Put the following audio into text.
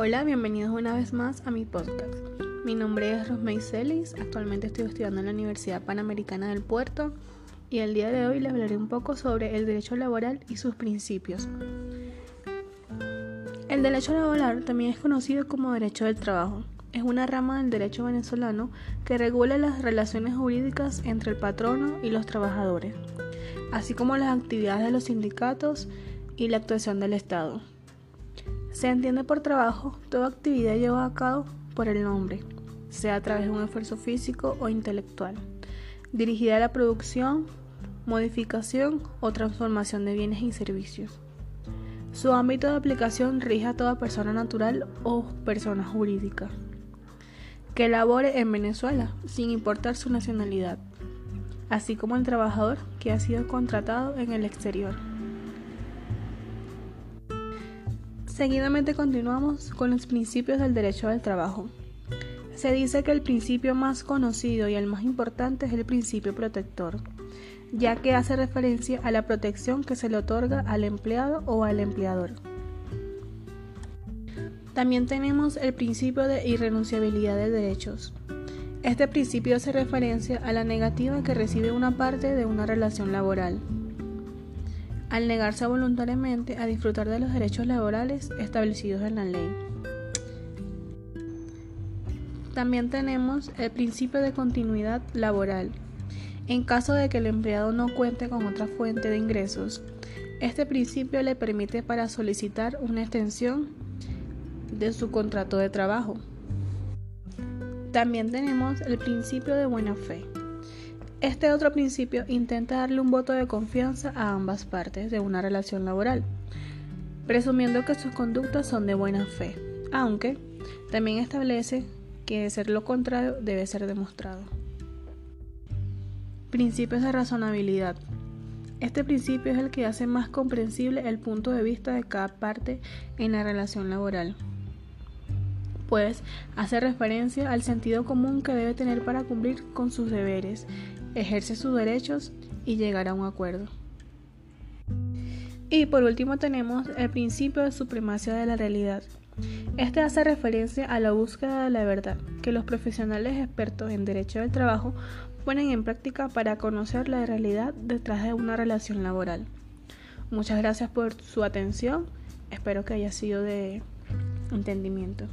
Hola, bienvenidos una vez más a mi podcast. Mi nombre es Rosmey Celis, actualmente estoy estudiando en la Universidad Panamericana del Puerto y el día de hoy les hablaré un poco sobre el derecho laboral y sus principios. El derecho laboral también es conocido como derecho del trabajo. Es una rama del derecho venezolano que regula las relaciones jurídicas entre el patrono y los trabajadores, así como las actividades de los sindicatos y la actuación del Estado. Se entiende por trabajo toda actividad llevada a cabo por el hombre, sea a través de un esfuerzo físico o intelectual, dirigida a la producción, modificación o transformación de bienes y servicios. Su ámbito de aplicación rige a toda persona natural o persona jurídica que labore en Venezuela, sin importar su nacionalidad, así como el trabajador que ha sido contratado en el exterior. Seguidamente continuamos con los principios del derecho al trabajo. Se dice que el principio más conocido y el más importante es el principio protector, ya que hace referencia a la protección que se le otorga al empleado o al empleador. También tenemos el principio de irrenunciabilidad de derechos. Este principio hace referencia a la negativa que recibe una parte de una relación laboral al negarse voluntariamente a disfrutar de los derechos laborales establecidos en la ley. También tenemos el principio de continuidad laboral. En caso de que el empleado no cuente con otra fuente de ingresos, este principio le permite para solicitar una extensión de su contrato de trabajo. También tenemos el principio de buena fe. Este otro principio intenta darle un voto de confianza a ambas partes de una relación laboral, presumiendo que sus conductas son de buena fe, aunque también establece que ser lo contrario debe ser demostrado. Principios de razonabilidad. Este principio es el que hace más comprensible el punto de vista de cada parte en la relación laboral, pues hace referencia al sentido común que debe tener para cumplir con sus deberes ejerce sus derechos y llegar a un acuerdo. Y por último tenemos el principio de supremacia de la realidad. Este hace referencia a la búsqueda de la verdad que los profesionales expertos en derecho del trabajo ponen en práctica para conocer la realidad detrás de una relación laboral. Muchas gracias por su atención, espero que haya sido de entendimiento.